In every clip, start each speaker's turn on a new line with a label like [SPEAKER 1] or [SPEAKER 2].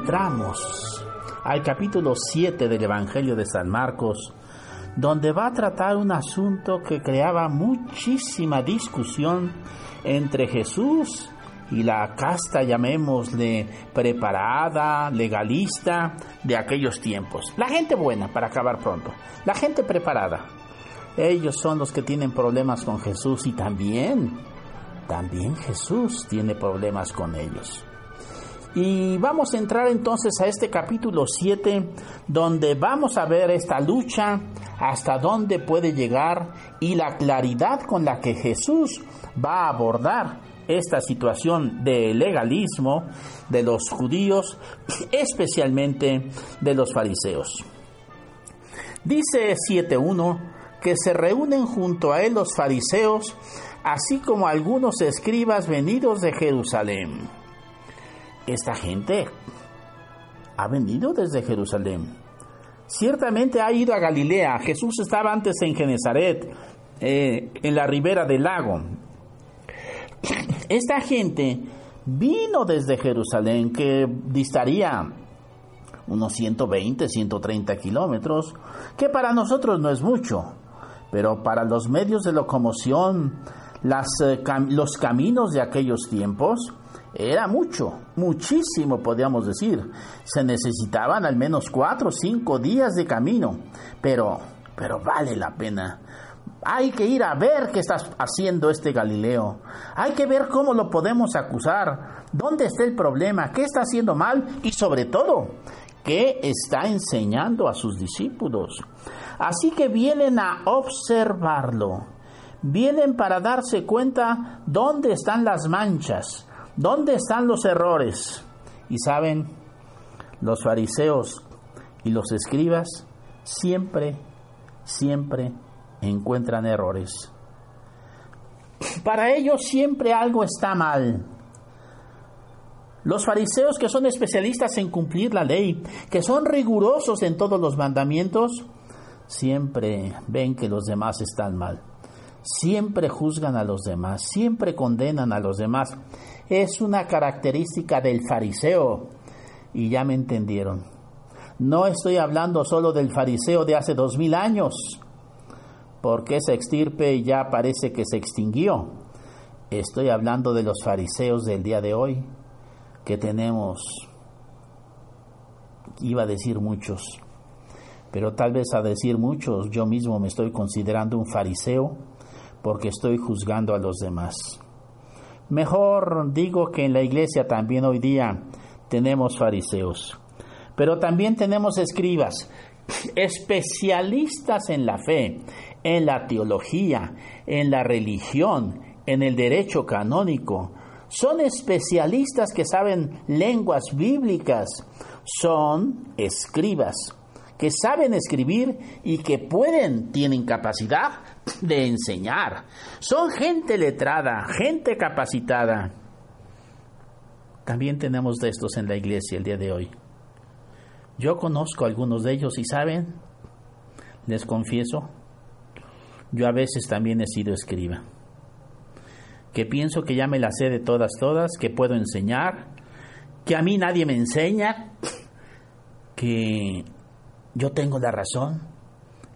[SPEAKER 1] Entramos al capítulo 7 del Evangelio de San Marcos, donde va a tratar un asunto que creaba muchísima discusión entre Jesús y la casta, llamémosle, preparada, legalista de aquellos tiempos. La gente buena, para acabar pronto. La gente preparada. Ellos son los que tienen problemas con Jesús y también, también Jesús tiene problemas con ellos. Y vamos a entrar entonces a este capítulo 7, donde vamos a ver esta lucha, hasta dónde puede llegar y la claridad con la que Jesús va a abordar esta situación de legalismo de los judíos, especialmente de los fariseos. Dice 7.1 que se reúnen junto a él los fariseos, así como algunos escribas venidos de Jerusalén esta gente ha venido desde Jerusalén. Ciertamente ha ido a Galilea. Jesús estaba antes en Genezaret, eh, en la ribera del lago. Esta gente vino desde Jerusalén, que distaría unos 120, 130 kilómetros, que para nosotros no es mucho, pero para los medios de locomoción, eh, los caminos de aquellos tiempos, era mucho, muchísimo podríamos decir. Se necesitaban al menos cuatro o cinco días de camino, pero, pero vale la pena. Hay que ir a ver qué está haciendo este Galileo. Hay que ver cómo lo podemos acusar, dónde está el problema, qué está haciendo mal y sobre todo, qué está enseñando a sus discípulos. Así que vienen a observarlo. Vienen para darse cuenta dónde están las manchas, ¿Dónde están los errores? Y saben, los fariseos y los escribas siempre, siempre encuentran errores. Para ellos siempre algo está mal. Los fariseos que son especialistas en cumplir la ley, que son rigurosos en todos los mandamientos, siempre ven que los demás están mal. Siempre juzgan a los demás, siempre condenan a los demás es una característica del fariseo. Y ya me entendieron. No estoy hablando solo del fariseo de hace dos mil años, porque esa extirpe ya parece que se extinguió. Estoy hablando de los fariseos del día de hoy, que tenemos, iba a decir muchos, pero tal vez a decir muchos, yo mismo me estoy considerando un fariseo porque estoy juzgando a los demás. Mejor digo que en la iglesia también hoy día tenemos fariseos, pero también tenemos escribas, especialistas en la fe, en la teología, en la religión, en el derecho canónico. Son especialistas que saben lenguas bíblicas, son escribas que saben escribir y que pueden, tienen capacidad de enseñar. Son gente letrada, gente capacitada. También tenemos de estos en la iglesia el día de hoy. Yo conozco a algunos de ellos y saben, les confieso, yo a veces también he sido escriba. Que pienso que ya me la sé de todas, todas, que puedo enseñar, que a mí nadie me enseña, que yo tengo la razón,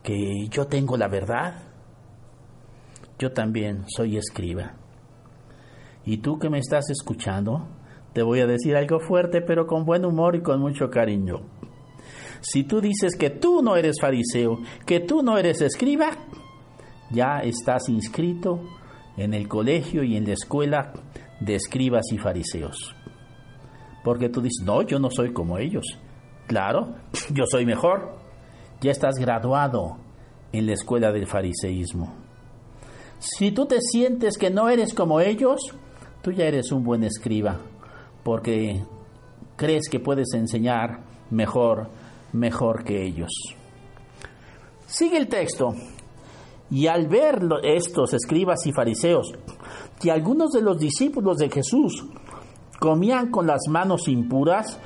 [SPEAKER 1] que yo tengo la verdad. Yo también soy escriba. Y tú que me estás escuchando, te voy a decir algo fuerte, pero con buen humor y con mucho cariño. Si tú dices que tú no eres fariseo, que tú no eres escriba, ya estás inscrito en el colegio y en la escuela de escribas y fariseos. Porque tú dices, no, yo no soy como ellos. Claro, yo soy mejor. Ya estás graduado en la escuela del fariseísmo. Si tú te sientes que no eres como ellos, tú ya eres un buen escriba, porque crees que puedes enseñar mejor, mejor que ellos. Sigue el texto. Y al ver estos escribas y fariseos, que algunos de los discípulos de Jesús comían con las manos impuras,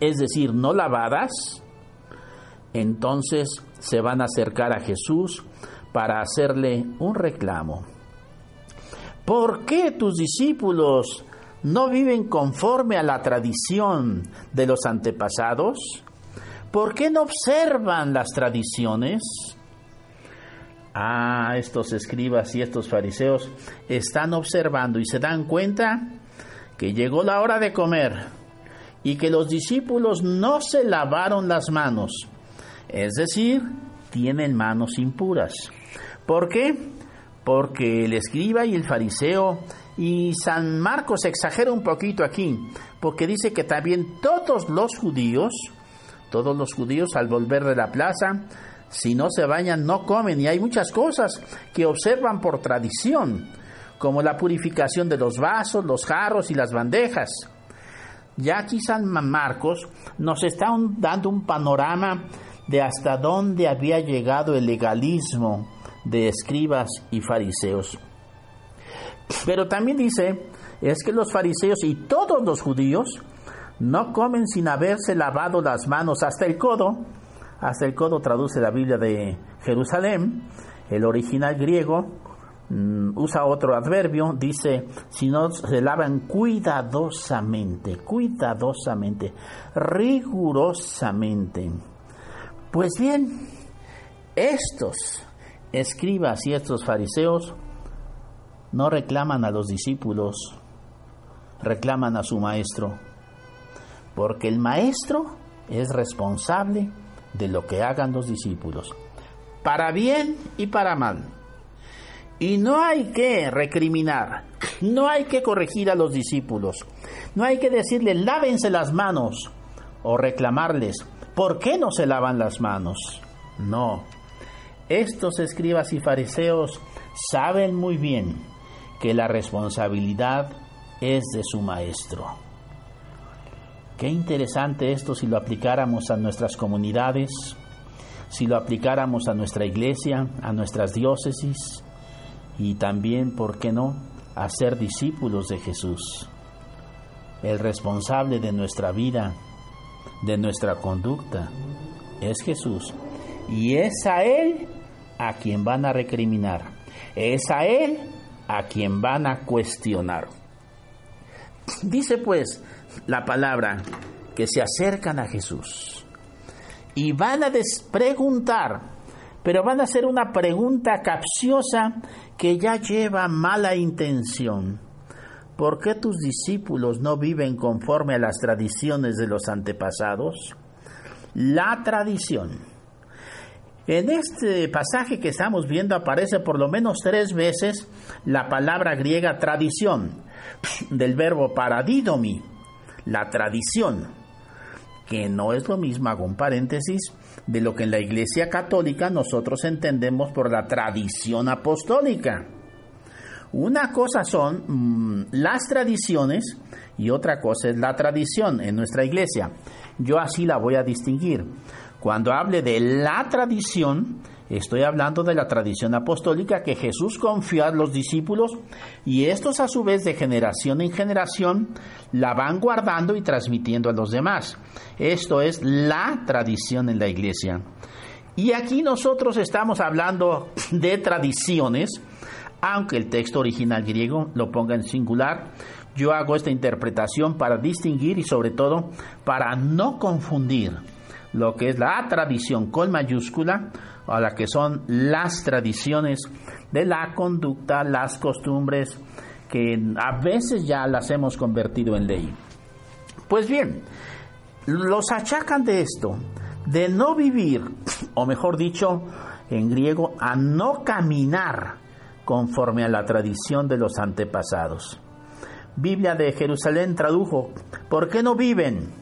[SPEAKER 1] es decir, no lavadas, entonces se van a acercar a Jesús para hacerle un reclamo. ¿Por qué tus discípulos no viven conforme a la tradición de los antepasados? ¿Por qué no observan las tradiciones? Ah, estos escribas y estos fariseos están observando y se dan cuenta que llegó la hora de comer y que los discípulos no se lavaron las manos, es decir, tienen manos impuras. ¿Por qué? Porque el escriba y el fariseo y San Marcos exagera un poquito aquí, porque dice que también todos los judíos, todos los judíos al volver de la plaza, si no se bañan no comen y hay muchas cosas que observan por tradición, como la purificación de los vasos, los jarros y las bandejas. Ya aquí San Marcos nos está dando un panorama de hasta dónde había llegado el legalismo de escribas y fariseos. Pero también dice, es que los fariseos y todos los judíos no comen sin haberse lavado las manos hasta el codo hasta el codo traduce la Biblia de Jerusalén. El original griego mm, usa otro adverbio, dice, si no se lavan cuidadosamente, cuidadosamente, rigurosamente. Pues bien, estos escribas y estos fariseos no reclaman a los discípulos, reclaman a su maestro, porque el maestro es responsable de lo que hagan los discípulos, para bien y para mal. Y no hay que recriminar, no hay que corregir a los discípulos, no hay que decirles lávense las manos o reclamarles, ¿por qué no se lavan las manos? No, estos escribas y fariseos saben muy bien que la responsabilidad es de su maestro. Qué interesante esto si lo aplicáramos a nuestras comunidades, si lo aplicáramos a nuestra iglesia, a nuestras diócesis y también, ¿por qué no?, a ser discípulos de Jesús. El responsable de nuestra vida, de nuestra conducta, es Jesús. Y es a Él a quien van a recriminar. Es a Él a quien van a cuestionar. Dice pues la palabra que se acercan a Jesús y van a preguntar, pero van a hacer una pregunta capciosa que ya lleva mala intención. ¿Por qué tus discípulos no viven conforme a las tradiciones de los antepasados? La tradición. En este pasaje que estamos viendo aparece por lo menos tres veces la palabra griega tradición, del verbo paradidomi, la tradición, que no es lo mismo, hago un paréntesis, de lo que en la Iglesia Católica nosotros entendemos por la tradición apostólica. Una cosa son mm, las tradiciones y otra cosa es la tradición en nuestra iglesia. Yo así la voy a distinguir. Cuando hable de la tradición, Estoy hablando de la tradición apostólica que Jesús confió a los discípulos y estos a su vez de generación en generación la van guardando y transmitiendo a los demás. Esto es la tradición en la iglesia. Y aquí nosotros estamos hablando de tradiciones, aunque el texto original griego lo ponga en singular, yo hago esta interpretación para distinguir y sobre todo para no confundir lo que es la tradición con mayúscula a la que son las tradiciones de la conducta, las costumbres que a veces ya las hemos convertido en ley. Pues bien, los achacan de esto, de no vivir, o mejor dicho, en griego, a no caminar conforme a la tradición de los antepasados. Biblia de Jerusalén tradujo, ¿por qué no viven?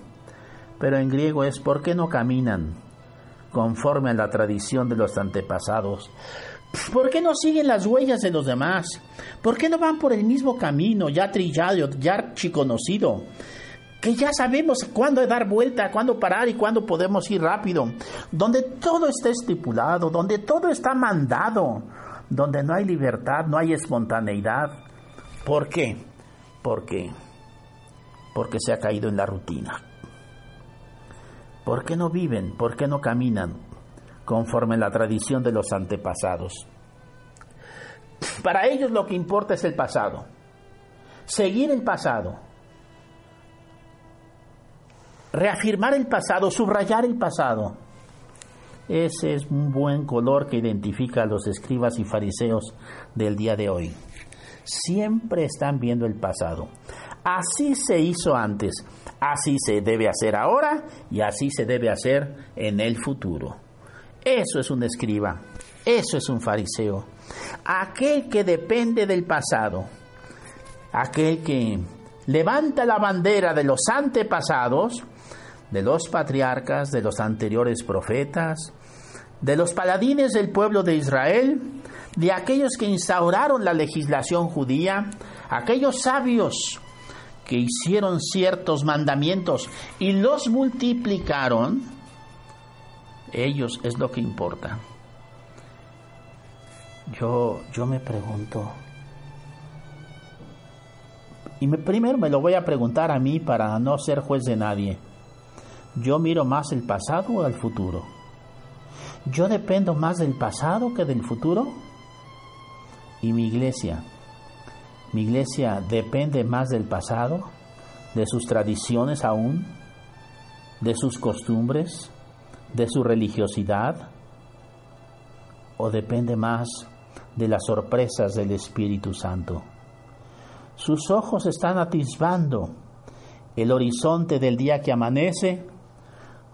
[SPEAKER 1] pero en griego es ¿por qué no caminan conforme a la tradición de los antepasados? ¿Por qué no siguen las huellas de los demás? ¿Por qué no van por el mismo camino ya trillado, ya archiconocido? Que ya sabemos cuándo dar vuelta, cuándo parar y cuándo podemos ir rápido. Donde todo está estipulado, donde todo está mandado, donde no hay libertad, no hay espontaneidad. ¿Por qué? Porque porque se ha caído en la rutina. ¿Por qué no viven? ¿Por qué no caminan conforme la tradición de los antepasados? Para ellos lo que importa es el pasado. Seguir el pasado. Reafirmar el pasado, subrayar el pasado. Ese es un buen color que identifica a los escribas y fariseos del día de hoy. Siempre están viendo el pasado. Así se hizo antes, así se debe hacer ahora y así se debe hacer en el futuro. Eso es un escriba, eso es un fariseo. Aquel que depende del pasado, aquel que levanta la bandera de los antepasados, de los patriarcas, de los anteriores profetas, de los paladines del pueblo de Israel, de aquellos que instauraron la legislación judía, aquellos sabios que hicieron ciertos mandamientos y los multiplicaron, ellos es lo que importa. Yo, yo me pregunto, y me, primero me lo voy a preguntar a mí para no ser juez de nadie. ¿Yo miro más el pasado o el futuro? ¿Yo dependo más del pasado que del futuro? ¿Y mi iglesia? Mi iglesia depende más del pasado, de sus tradiciones aún, de sus costumbres, de su religiosidad, o depende más de las sorpresas del Espíritu Santo. Sus ojos están atisbando el horizonte del día que amanece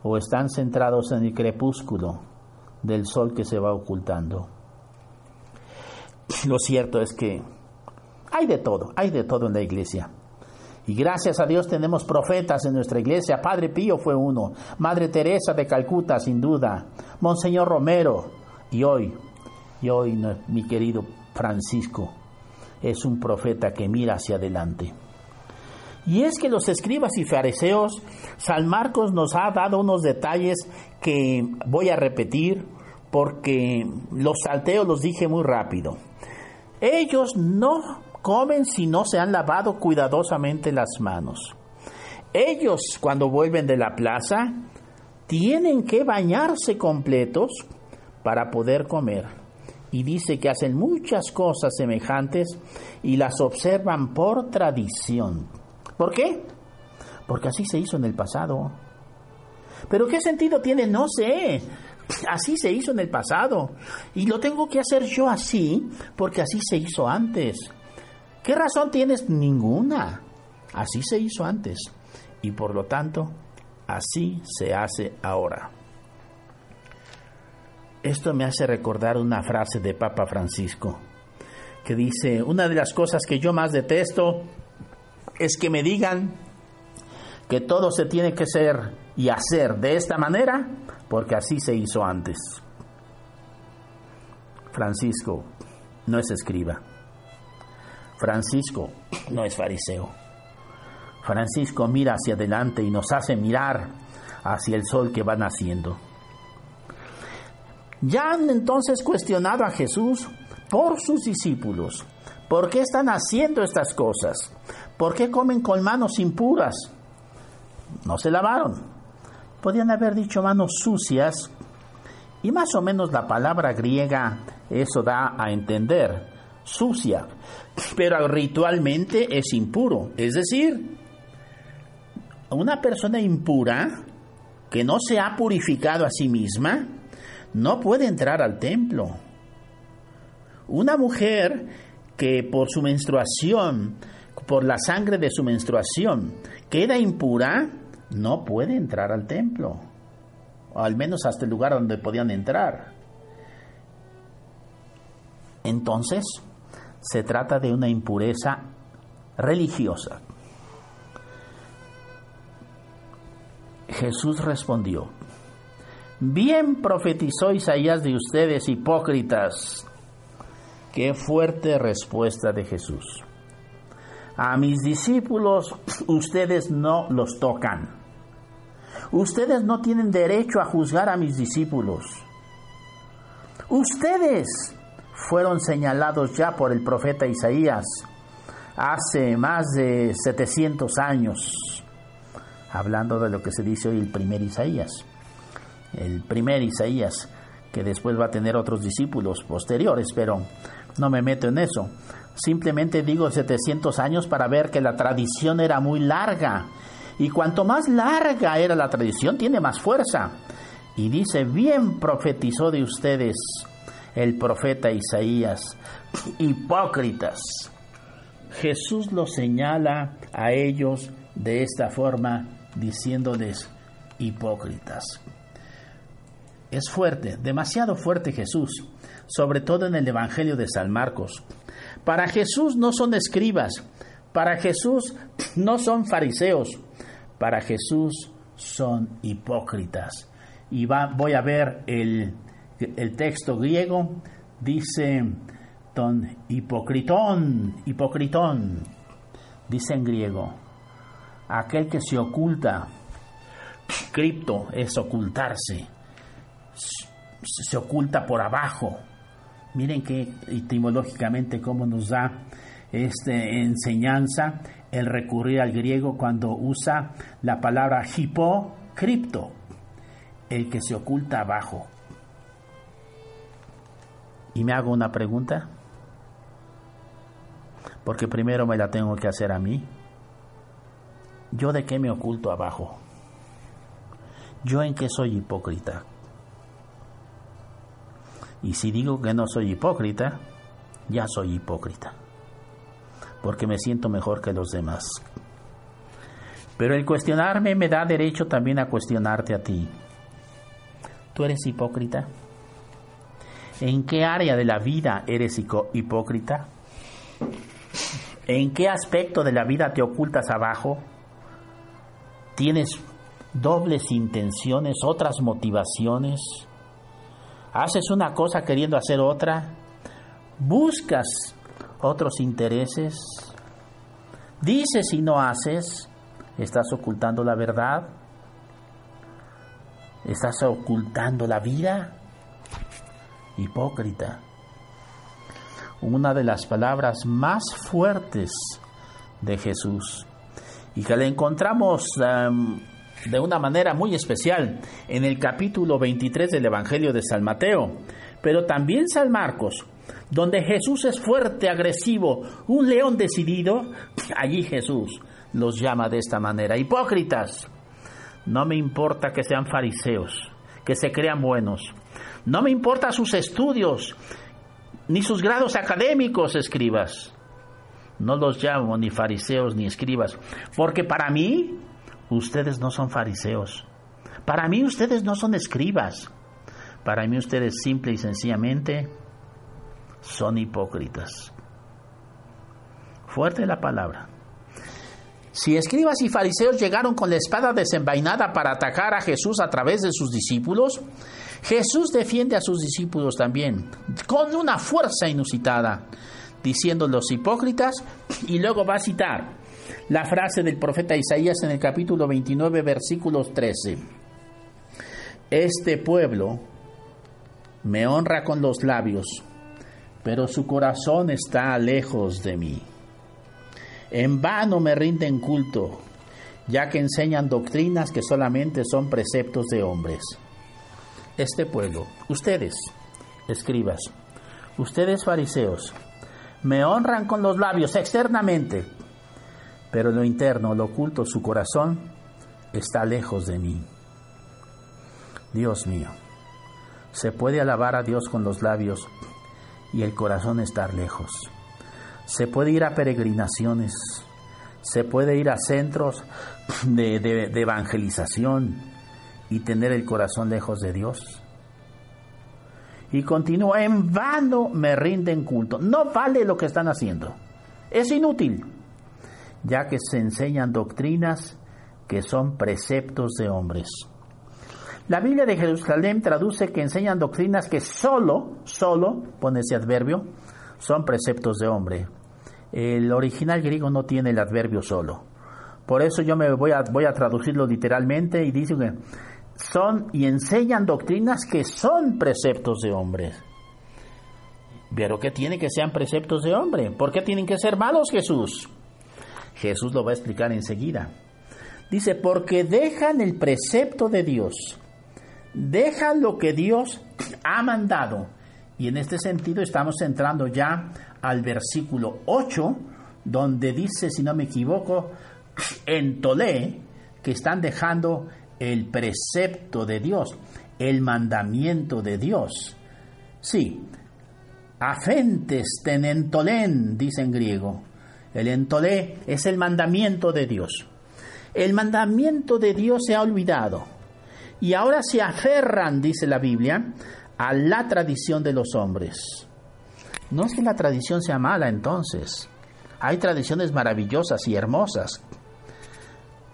[SPEAKER 1] o están centrados en el crepúsculo del sol que se va ocultando. Lo cierto es que hay de todo, hay de todo en la iglesia. Y gracias a Dios tenemos profetas en nuestra iglesia. Padre Pío fue uno, Madre Teresa de Calcuta sin duda, Monseñor Romero y hoy, y hoy mi querido Francisco es un profeta que mira hacia adelante. Y es que los escribas y fariseos, San Marcos nos ha dado unos detalles que voy a repetir porque los salteos los dije muy rápido. Ellos no comen si no se han lavado cuidadosamente las manos. Ellos, cuando vuelven de la plaza, tienen que bañarse completos para poder comer. Y dice que hacen muchas cosas semejantes y las observan por tradición. ¿Por qué? Porque así se hizo en el pasado. Pero ¿qué sentido tiene? No sé. Así se hizo en el pasado. Y lo tengo que hacer yo así porque así se hizo antes. ¿Qué razón tienes? Ninguna. Así se hizo antes y por lo tanto así se hace ahora. Esto me hace recordar una frase de Papa Francisco que dice, una de las cosas que yo más detesto es que me digan que todo se tiene que ser y hacer de esta manera porque así se hizo antes. Francisco no es escriba. Francisco no es fariseo. Francisco mira hacia adelante y nos hace mirar hacia el sol que va naciendo. Ya han entonces cuestionado a Jesús por sus discípulos. ¿Por qué están haciendo estas cosas? ¿Por qué comen con manos impuras? No se lavaron. Podían haber dicho manos sucias. Y más o menos la palabra griega eso da a entender. Sucia pero ritualmente es impuro. Es decir, una persona impura que no se ha purificado a sí misma no puede entrar al templo. Una mujer que por su menstruación, por la sangre de su menstruación, queda impura, no puede entrar al templo, al menos hasta el lugar donde podían entrar. Entonces, se trata de una impureza religiosa. Jesús respondió, Bien profetizó Isaías de ustedes, hipócritas. Qué fuerte respuesta de Jesús. A mis discípulos ustedes no los tocan. Ustedes no tienen derecho a juzgar a mis discípulos. Ustedes fueron señalados ya por el profeta Isaías hace más de 700 años, hablando de lo que se dice hoy el primer Isaías. El primer Isaías, que después va a tener otros discípulos posteriores, pero no me meto en eso. Simplemente digo 700 años para ver que la tradición era muy larga. Y cuanto más larga era la tradición, tiene más fuerza. Y dice, bien profetizó de ustedes el profeta Isaías, hipócritas. Jesús los señala a ellos de esta forma, diciéndoles hipócritas. Es fuerte, demasiado fuerte Jesús, sobre todo en el Evangelio de San Marcos. Para Jesús no son escribas, para Jesús no son fariseos, para Jesús son hipócritas. Y va, voy a ver el, el texto griego, dice don hipocritón, hipocritón, dice en griego, aquel que se oculta, cripto es ocultarse, se oculta por abajo, Miren que etimológicamente cómo nos da esta enseñanza el recurrir al griego cuando usa la palabra hipocripto, el que se oculta abajo. Y me hago una pregunta, porque primero me la tengo que hacer a mí. ¿Yo de qué me oculto abajo? ¿Yo en qué soy hipócrita? Y si digo que no soy hipócrita, ya soy hipócrita, porque me siento mejor que los demás. Pero el cuestionarme me da derecho también a cuestionarte a ti. ¿Tú eres hipócrita? ¿En qué área de la vida eres hipócrita? ¿En qué aspecto de la vida te ocultas abajo? ¿Tienes dobles intenciones, otras motivaciones? haces una cosa queriendo hacer otra, buscas otros intereses, dices y no haces, estás ocultando la verdad, estás ocultando la vida, hipócrita. Una de las palabras más fuertes de Jesús. Y que le encontramos de una manera muy especial en el capítulo 23 del Evangelio de San Mateo, pero también San Marcos, donde Jesús es fuerte, agresivo, un león decidido, allí Jesús los llama de esta manera, hipócritas. No me importa que sean fariseos, que se crean buenos. No me importa sus estudios, ni sus grados académicos, escribas. No los llamo ni fariseos ni escribas, porque para mí ustedes no son fariseos. Para mí ustedes no son escribas. Para mí ustedes simple y sencillamente son hipócritas. Fuerte la palabra. Si escribas y fariseos llegaron con la espada desenvainada para atacar a Jesús a través de sus discípulos, Jesús defiende a sus discípulos también, con una fuerza inusitada, diciendo los hipócritas, y luego va a citar, la frase del profeta Isaías en el capítulo 29, versículos 13. Este pueblo me honra con los labios, pero su corazón está lejos de mí. En vano me rinden culto, ya que enseñan doctrinas que solamente son preceptos de hombres. Este pueblo, ustedes, escribas, ustedes fariseos, me honran con los labios externamente, pero lo interno, lo oculto, su corazón, está lejos de mí. Dios mío, se puede alabar a Dios con los labios y el corazón estar lejos. Se puede ir a peregrinaciones, se puede ir a centros de, de evangelización y tener el corazón lejos de Dios. Y continúa, en vano me rinden culto. No vale lo que están haciendo. Es inútil ya que se enseñan doctrinas que son preceptos de hombres. La Biblia de Jerusalén traduce que enseñan doctrinas que solo, solo, pone ese adverbio, son preceptos de hombre. El original griego no tiene el adverbio solo. Por eso yo me voy a, voy a traducirlo literalmente y dice que son y enseñan doctrinas que son preceptos de hombres. Pero que tiene que sean preceptos de hombre. ¿Por qué tienen que ser malos, Jesús? Jesús lo va a explicar enseguida. Dice, porque dejan el precepto de Dios, dejan lo que Dios ha mandado. Y en este sentido estamos entrando ya al versículo 8, donde dice, si no me equivoco, en Tolé, que están dejando el precepto de Dios, el mandamiento de Dios. Sí, afentes ten entolén, dice en griego. El entolé es el mandamiento de Dios. El mandamiento de Dios se ha olvidado y ahora se aferran, dice la Biblia, a la tradición de los hombres. No es que la tradición sea mala entonces. Hay tradiciones maravillosas y hermosas.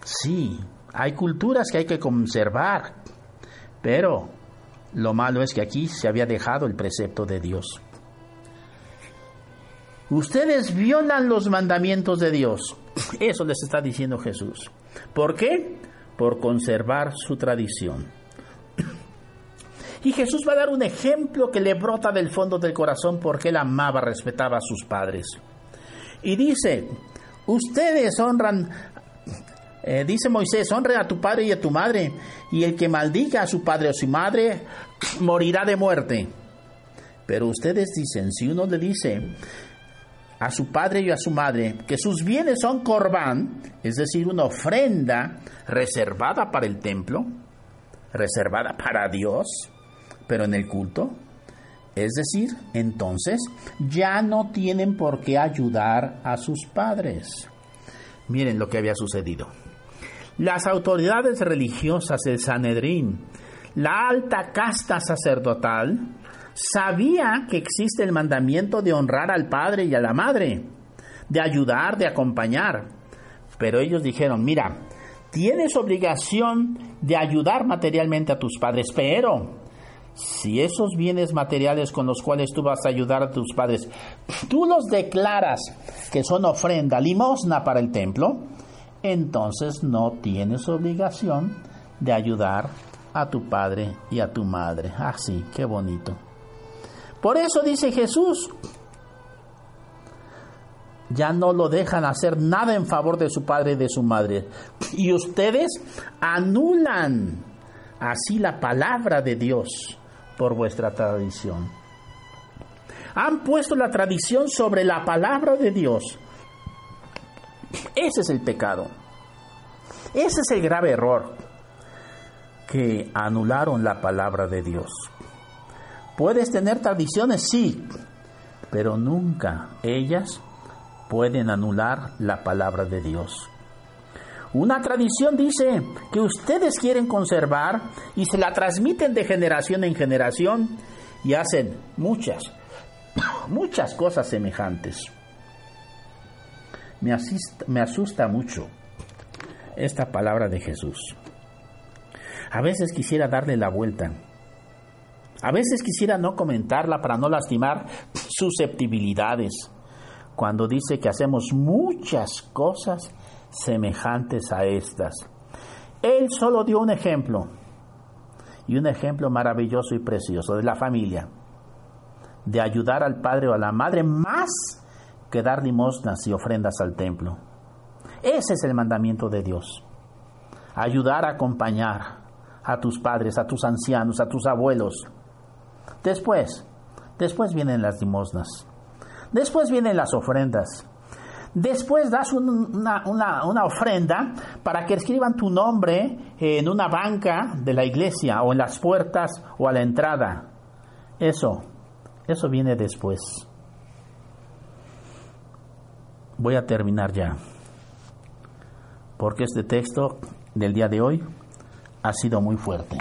[SPEAKER 1] Sí, hay culturas que hay que conservar, pero lo malo es que aquí se había dejado el precepto de Dios. Ustedes violan los mandamientos de Dios. Eso les está diciendo Jesús. ¿Por qué? Por conservar su tradición. Y Jesús va a dar un ejemplo que le brota del fondo del corazón porque él amaba, respetaba a sus padres. Y dice, ustedes honran, eh, dice Moisés, honre a tu padre y a tu madre, y el que maldiga a su padre o su madre morirá de muerte. Pero ustedes dicen, si uno le dice, a su padre y a su madre que sus bienes son corbán, es decir, una ofrenda reservada para el templo, reservada para Dios, pero en el culto. Es decir, entonces ya no tienen por qué ayudar a sus padres. Miren lo que había sucedido. Las autoridades religiosas del Sanedrín, la alta casta sacerdotal, sabía que existe el mandamiento de honrar al padre y a la madre, de ayudar, de acompañar. Pero ellos dijeron, mira, tienes obligación de ayudar materialmente a tus padres, pero si esos bienes materiales con los cuales tú vas a ayudar a tus padres, tú los declaras que son ofrenda, limosna para el templo, entonces no tienes obligación de ayudar a tu padre y a tu madre. Ah, sí, qué bonito. Por eso dice Jesús, ya no lo dejan hacer nada en favor de su padre y de su madre. Y ustedes anulan así la palabra de Dios por vuestra tradición. Han puesto la tradición sobre la palabra de Dios. Ese es el pecado. Ese es el grave error, que anularon la palabra de Dios. Puedes tener tradiciones, sí, pero nunca ellas pueden anular la palabra de Dios. Una tradición dice que ustedes quieren conservar y se la transmiten de generación en generación y hacen muchas, muchas cosas semejantes. Me, me asusta mucho esta palabra de Jesús. A veces quisiera darle la vuelta a veces quisiera no comentarla para no lastimar susceptibilidades, cuando dice que hacemos muchas cosas semejantes a estas. Él solo dio un ejemplo, y un ejemplo maravilloso y precioso de la familia, de ayudar al padre o a la madre más que dar limosnas y ofrendas al templo. Ese es el mandamiento de Dios. Ayudar a acompañar a tus padres, a tus ancianos, a tus abuelos, Después, después vienen las limosnas. Después vienen las ofrendas. Después das una, una, ofrenda para que escriban tu nombre en una banca de la iglesia o en las puertas o a la entrada. Eso, eso viene después. Voy a terminar ya. Porque este texto del día de hoy ha sido muy fuerte.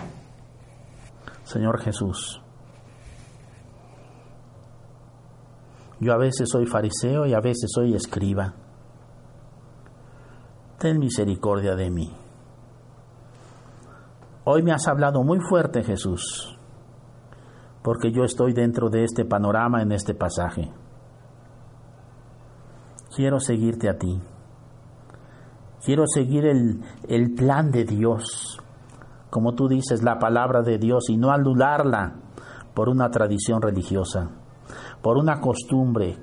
[SPEAKER 1] Señor Jesús, Yo a veces soy fariseo y a veces soy escriba. Ten misericordia de mí. Hoy me has hablado muy fuerte, Jesús, porque yo estoy dentro de este panorama en este pasaje. Quiero seguirte a ti. Quiero seguir el, el plan de Dios, como tú dices, la palabra de Dios, y no anularla por una tradición religiosa, por una costumbre,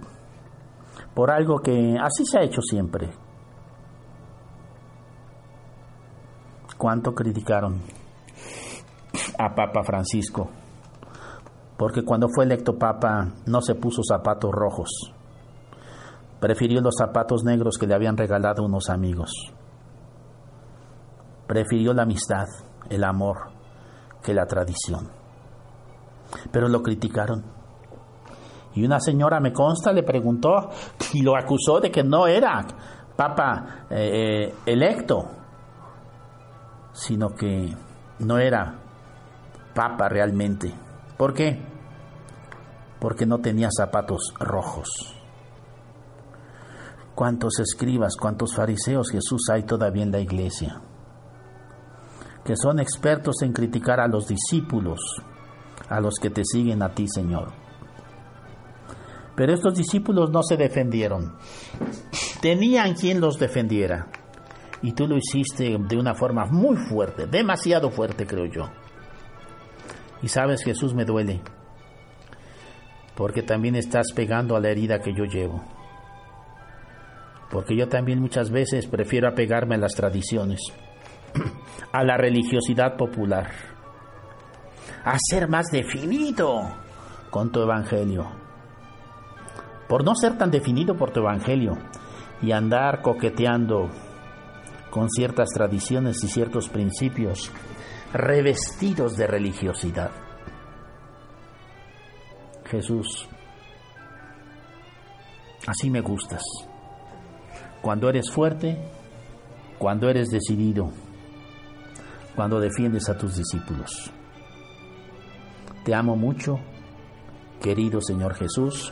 [SPEAKER 1] por algo que así se ha hecho siempre. ¿Cuánto criticaron a Papa Francisco? Porque cuando fue electo Papa no se puso zapatos rojos. Prefirió los zapatos negros que le habían regalado unos amigos. Prefirió la amistad, el amor, que la tradición. Pero lo criticaron. Y una señora, me consta, le preguntó y lo acusó de que no era papa eh, eh, electo, sino que no era papa realmente. ¿Por qué? Porque no tenía zapatos rojos. ¿Cuántos escribas, cuántos fariseos Jesús hay todavía en la iglesia? Que son expertos en criticar a los discípulos, a los que te siguen a ti, Señor. Pero estos discípulos no se defendieron. Tenían quien los defendiera. Y tú lo hiciste de una forma muy fuerte, demasiado fuerte, creo yo. Y sabes, Jesús me duele, porque también estás pegando a la herida que yo llevo. Porque yo también muchas veces prefiero apegarme a las tradiciones, a la religiosidad popular, a ser más definido con tu evangelio. Por no ser tan definido por tu evangelio y andar coqueteando con ciertas tradiciones y ciertos principios revestidos de religiosidad. Jesús, así me gustas. Cuando eres fuerte, cuando eres decidido, cuando defiendes a tus discípulos. Te amo mucho, querido Señor Jesús.